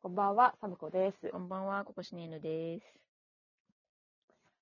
こんばんは、サムコです。こんばんは、ココシネーヌです。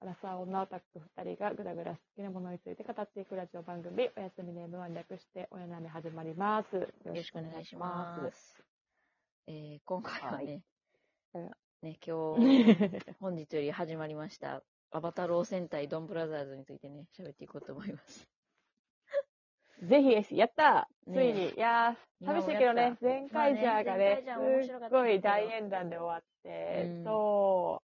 アラサー女オタク2人がぐだぐだ好きなものについて語っていくラジオ番組、おやすみネームは略して、おやなめ始まります。よよろしくお願いします。えー、今回はね、はいね、今す。日、本日より始まりました、アバタロー戦隊ドンブラザーズについてね、喋っていこうと思います。ぜひ、やったつねいに、いやー、寂しいけどね、ゼンカイジャーがね、すっごい大団円で終わって、うん。そ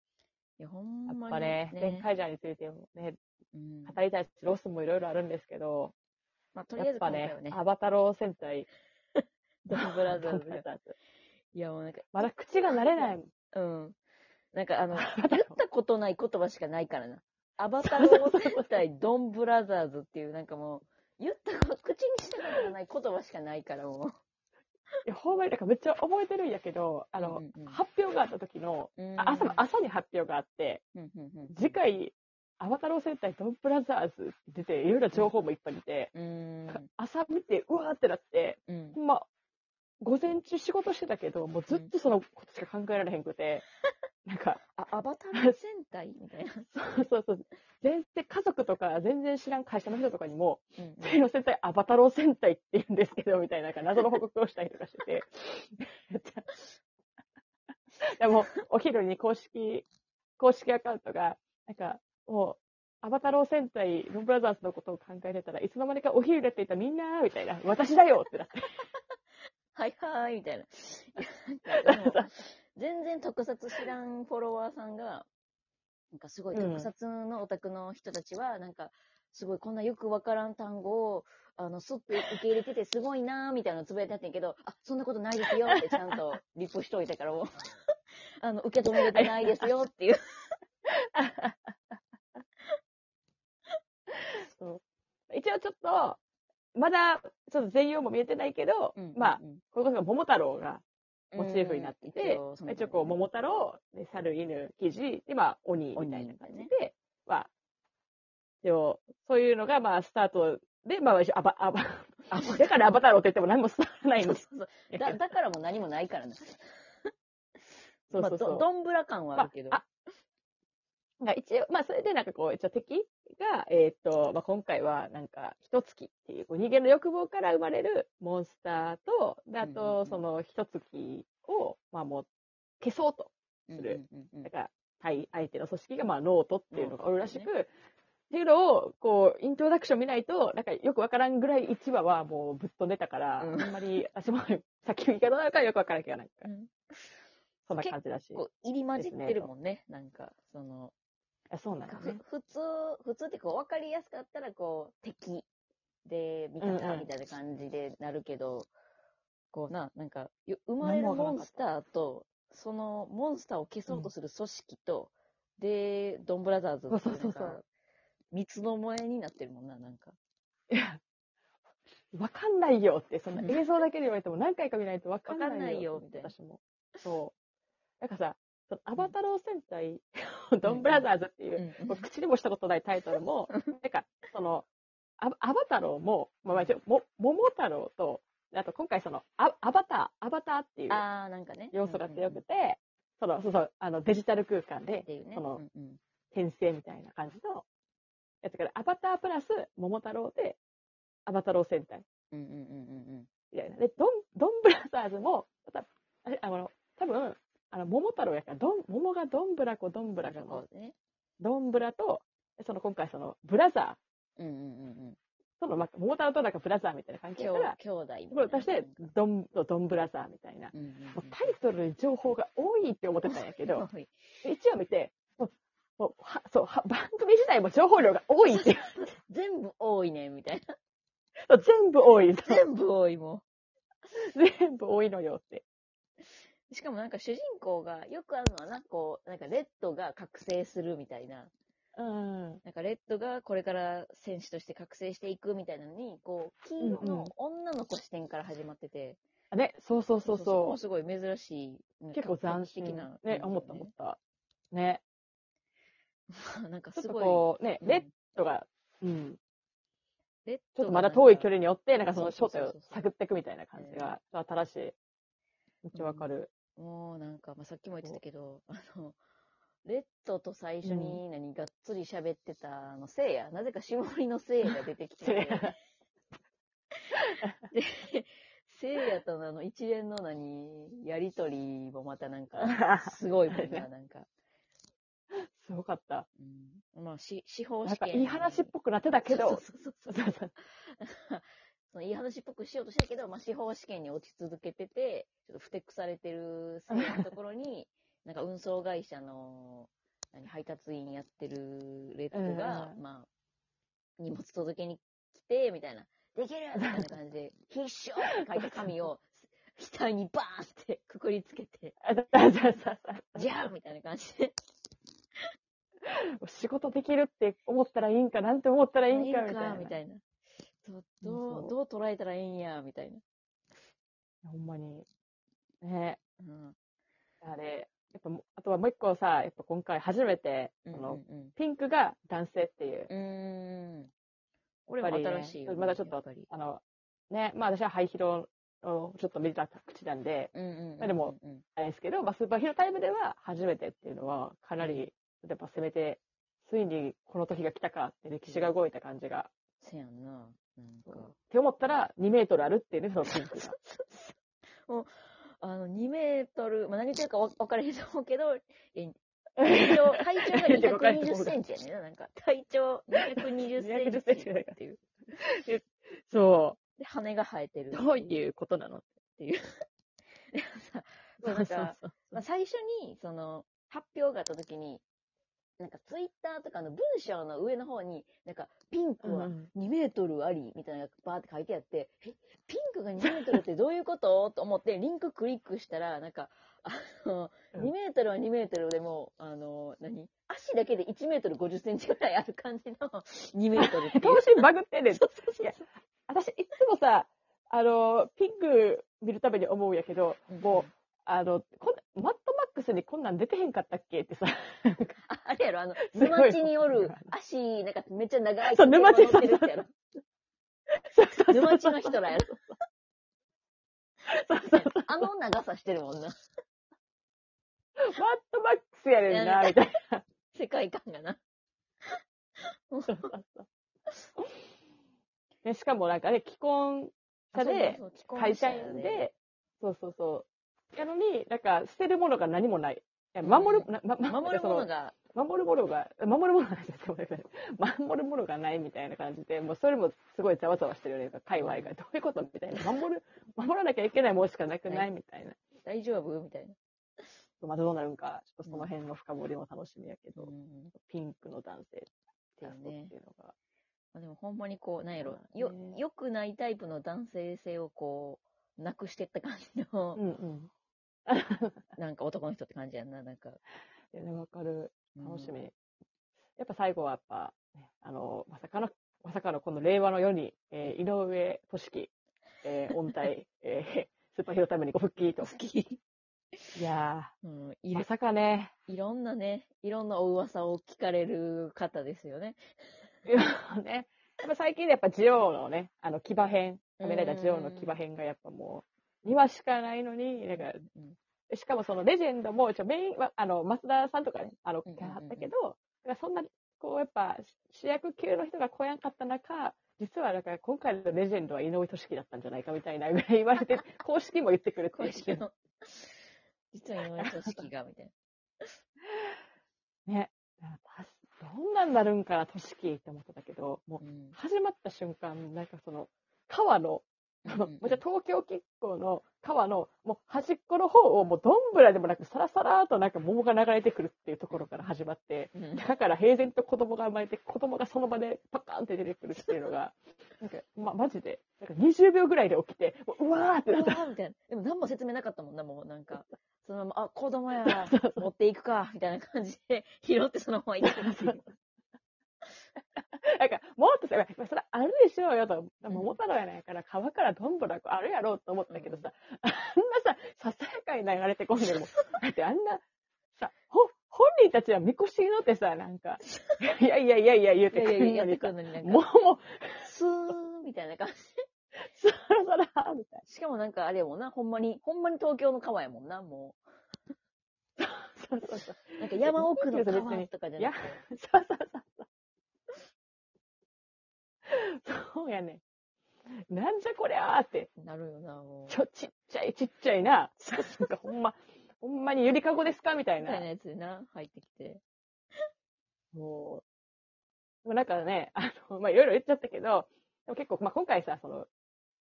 いや、ほんう、やっぱね、ゼンカイジャーについてもね、うん、語りたいし、ロスもいろいろあるんですけど、まあ、とりあえずやっぱねアバタロウ戦隊、ドンブラザーズ。いや、もうなんか、まだ口が慣れない。うん。なんかあの、バ言ったことない言葉しかないからな。アバタロウ戦隊ドンブラザーズっていう、なんかもう、言ったこと、口にしたことがない言葉しかないからもいや、ほんまになんかめっちゃ覚えてるんやけど、あの、うんうん発表があった時の、う。うんあ朝の、朝に発表があって、うんうんうん次回、アバタロー戦隊ドンブラザーズって出て、いろいろ情報もいっぱい出て、うん。朝見て、うわーってなって、うん。ま、午前中仕事してたけど、もうずっとそのことしか考えられへんくて、なんか、あ、アバタロー戦隊みたいな。そうそうそう、全然家族とか全然知らん会社の人とかにも、うんうん次の戦隊アバタロー戦隊って言うんですけど、みたいな、謎の報告をしたりとかしてて。でも、お昼に公式、公式アカウントが、なんか、もう、アバタロー戦隊、ロンブラザーズのことを考えてたらいつの間にかお昼でって言ったらみんな、みたいな、私だよってなって。はいはーい、みたいな。なんかでも全然特撮知らんフォロワーさんが、なんかすごいうん。特撮のオタクの人たちは、なんか、すごいこんなよくわからん単語を、あの、すって受け入れててすごいなーみたいなのつぶやいてあってんけど、あ、そんなことないですよってちゃんとリプしといたからもう、あの、受け止めれてないですよってい う。一応ちょっと、まだ、ちょっと全容も見えてないけど、うんまあ、うんこれこそ桃太郎がモチーフになってて、うん一応こう、桃太郎、で猿、犬、キジ、で、まあ、鬼みたいな感じで、まあ、そういうのが、まあ、スタートで、まあ、一応アバ、アバ、あ だからアバタローって言っても何も伝わらないんです。そうそうだだからも何もないからね。そうそうそう。まあ、どどんぶら感はあるけど。まあが一応、まあ、それでなんかこう、一応敵が、えーっと、まあ、今回はなんか、一月っていう、人間の欲望から生まれるモンスターと、で、あと、んその一月を、まあ、もう、消そうと。うんするだから、対相手の組織が、まあ、ノートっていうのがおるらしノく、っていうのを、こう、イントロダクション見ないと、なんかよくわからんぐらい1話はもうぶっ飛んでたから、うんあんまり、私も先見方なのかよくわからんけど、なんか、うんそんな感じだし。こう入り混じってるもんね。なんか、その、あそうなんだふね。普通、普通ってこう分かりやすかったら、こう、敵で、味うんうん方みたいな感じでなるけど、こうな、なんか、よ生まれるモンスターと、そのモンスターを消そうとする組織と、で、ドンブラザーズってなんか、三つの萌えになってるもんな、なんか。いや、わかんないよって、そんなうん映像だけで言われても何回か見ないとわかんないよみたいな私も。そう。なんかさ、そのアバタロー戦隊、ドンブラザーズっていう、うんもう口にもしたことないタイトルも、なんか、その、アアバタローも、まあ、も、桃太郎と、あと今回その、アアバター、アバターっていうなんかね。要素が強くて、その、そうそう、あの、デジタル空間で。その転生みたいな感じのやつから、アバタープラス桃太郎で、アバタロー戦隊。うんうんうんうんうん。みたいな。で、ドン、ドンブラザーズも、また、あれ、あの、多分、あの、桃太郎やから、ドン、桃がドンブラ子、ドンブラ子のね。ドンブラと、その今回その、ブラザうんうんうんうん。ー、その、まあ、桃太郎となんかブラザーみたいな関係兄から、兄弟みたいなこれ足して、ドン、ドンブラザーみたいな。うんうんうんもうタイトルに情報が多いって思ってたんやけど、一応見て、もう、もうはそうは、番組自体も情報量が多いって 全部多いね、みたいな。全部多い。全部多いも 全部多いのよって。ん。しかもなんか主人公がよくあるのはな、こう、なんかレッドが覚醒するみたいな。うん。なんかレッドがこれから戦士として覚醒していくみたいなのに、こう、黄色の女の子視点から始まってて。あね、そうそうそうこそもすごい珍しい。う。結構斬新的な。ね、思った思った。ね。た。なんかすごい。こう、ね、うんレッドが、うん。レッちょっとまだ遠い距離によって、なんかその正体をそうそうそうそう探っていくみたいな感じが、新しい。めっちゃわかる。もうなんか、まあ、さっきも言ってたけど、あの、レッドと最初に何、がっつり喋ってた、あの、せいや、なぜか霜降りのせいやが出てきて。て、で、せいやとのあの一連の何、やりとりもまたなんか、すごいもんな、なんか。すごかった。うん、まあ、し司法なんか試験。いい話っぽくなってたけど、そうそうそうそう そのいい話っぽくしようとしてるけど、まあ、司法試験に落ち続けてて、ちょっとふてくされてるせいやのところに、なんか運送会社の何配達員やってるレッドが、うんまあ、荷物届けに来て、みたいな、できるみたいな感じで、必勝って書いた紙を、額にバーンってくくりつけて、じゃあみたいな感じで、仕事できるって思ったらいいんか、なんて思ったらいいんか、みたいな。みたいな。どう、どそうう、どう捉えたらいいんや、みたいな。ほんまに。ねうん。あれ、やっぱも、あとはもう一個さ、やっぱ今回初めて、うんうんピンクが男性っていう、うん。俺もやっぱりね新しいよね、まだちょっと。あの、ね、まあ私はハイヒロをちょっと見た口なんで、うんうんでもうん、あれですけど、まあスーパーヒーロータイムでは初めてっていうのは、かなり、やっぱ攻めて、ついにこの時が来たかって歴史が動いた感じが、せやんな。って思ったら2メートルあるっていうね、そのピンクが。あの、2メートル、まあ、何言ってるかわ分からへんと思うけど、え体長、体長が220センチやねんな、なんか。体長220センチっていう。そで、羽が生えてる。う。どういうことなのっていう。でもさ、そうなんか、まあ、最初に、その、発表があった時に、なんかツイッターとかの文章の上の方に、なんか、ピンクはうん2メートルあり、みたいなのがバーって書いてあって、え、ピンクが2メートルってどういうこと？と思って、リンククリックしたら、なんか、あの、うん。2メートルは2メートルでも、あの、何？足だけで1メートル50センチぐらいある感じの2メートルっていう。バグってんねん。そうそうそう。私、いつもさ、あの、ピンク見るたびに思うんやけど、もう、あの、こんマットマックスにこんなん出てへんかったっけ？ってさ、ああれやろ、あの、沼地におる、足、なんかめっちゃ長いそう沼地乗ってる人やろ。そうそう沼地の人らやろ。そうそうあの長さしてるもんな。マットマックスやねんな、みたいな。世界観がな。そうそうそうね、しかもなんかね、既婚者で、会社員、で、そうそうそう。やのに、なんか、捨てるものが何もない。守る、ま、ま守るものが、守るものが、守るものが守るものがないみたいな感じで、もうそれもすごいざわざわしてるよね、界隈が。どういうことみたいな。守る、守らなきゃいけないものしかなくないみたいな。大丈夫みたいな。またどうなるんか、ちょっとその辺の深掘りも楽しみやけど、うんピンクの男性っていうのが。まあ、でもほんまにこう、なんやろま、あよね、良くないタイプの男性性をこう、なくしてった感じの、うんうん。なんか男の人って感じやんな、なんか。いやね、わかる。楽しうんみ。やっぱ最後はやっぱ、ね、あの、まさかの、まさかのこの令和の世に、えー井上俊樹、えー、音体、えー、スーパーヒーロータイムにご復帰と。好き。いやうん、ー、いるまさかね、いろんなね、いろんなお噂を聞かれる方ですよね。いやね、やっぱ最近やっぱジオウのね、あの、騎馬編、仮面ライダージオウの騎馬編がやっぱもう、2話しかないのに、なんか、うん。しかもそのレジェンドも、一応メインは、あの、増田さんとかね、あの、うんうんうんあったけど、そんな、こう、やっぱ、主役級の人が来やんかった中、実は、だから今回のレジェンドは井上俊樹だったんじゃないかみたいなぐらい言われて、公式も言ってくる公式の、実は井上組織が、みたいね。たどんなんなるんかな、俊樹って思ってたけど、もう、始まった瞬間、なんかその、川の、東京結構の川の、もう端っこの方をもうどんぶらでもなくサラサラーとなんか桃が流れてくるっていうところから始まって、うんだから平然と子供が生まれて、子供がその場でパカーンって出てくるっていうのが、なんか、ま、マジで、なんか20秒ぐらいで起きて、もううわーってなった。みたいな。でも何も説明なかったもんな、もうなんか。そのまま、あ、子供や、持っていくか、みたいな感じで、拾ってそのまま行ってるっていう。なんか、もっとさ、それあるでしょうよと、桃太郎やないから、川からどんぶらこあるやろうと思ったけどさ、あんなさ、ささやかに流れてこんでも、だってあんな、さ、ほ、本人たちはみこしに乗ってさ、なんか、いやいやいやいや言うてくるのにさ、もうか、もう、スーンみたいな感じ。そらそら、みたい。しかもなんかあれやもんな、ほんまに、ほんまに東京の川やもんな、もそうそうそう。う。なんか山奥の川とかじゃいやなくて。そうそうそうそう。そうやねん。なんじゃこりゃーって。なるよな、もう。ちょ、ちっちゃいちっちゃいな。なんかほんま、ほんまにゆりかごですか？みたいなみたいな。やつでな、入ってきて。もう、でもなんかね、あの、まあ、いろいろ言っちゃったけど、でも結構、まあ、今回さ、その、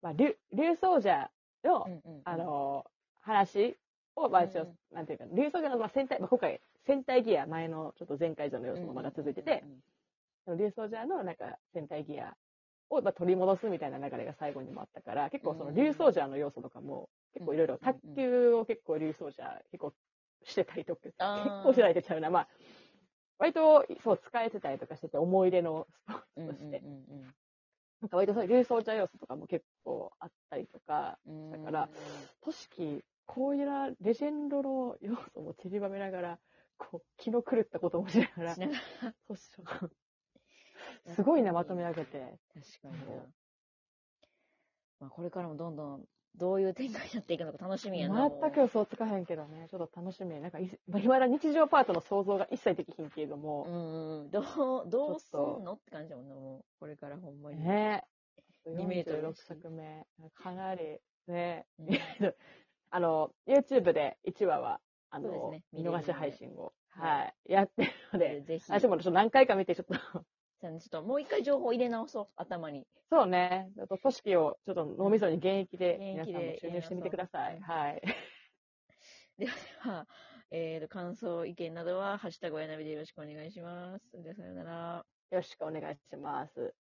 まあ、竜、竜奏者の、うんうんうんあ、の、話を、まあ、一応、うんなんていうか、竜奏者の、まあ、戦隊、まあ、今回、戦隊ギア、前の、ちょっと前回上の様子もまだ続いてて、その竜奏者の、なんか、戦隊ギアを、まあ、取り戻すみたいな流れが最後にもあったから、結構その、うん竜奏者の要素とかも、結構いろいろ、うん卓球を結構竜奏者、結構してたりとか、結構してたりってちゃうな、まあ、割と、そう、使えてたりとかしてて、思い出のスポーツとして、うんなんか割とそういう竜奏者要素とかも結構あったりとか、うんだから、都市こういうなレジェンドの要素も散りばめながら、こう、気の狂ったこともしながら すごいな、まとめ上げて。確かにな。まあ、これからもどんどん、どういう展開になっていくのか楽しみやな。全く予想つかへんけどね、ちょっと楽しみ。なんかい、まあ、今だ日常パートの想像が一切できひんけれどうも、んうん。どう、どうすんのって感じだもんな、もう。これからほんまに。ね2メートル46作目、かなり、ね、うん あの、YouTube で1話は、あの、ね見逃し配信を、ははい、やってるので、ぜひ。私もちょっと何回か見て、ちょっと、じゃあねちょっともう一回情報入れ直そう、頭に。そうね、ちょっと組織をちょっと脳みそに現役で、皆さんも注入してみてください。うんはい。では、えーと、感想、意見などは、ハッシュタグおやなびでよろしくお願いします。では、さようなら。よろしくお願いします。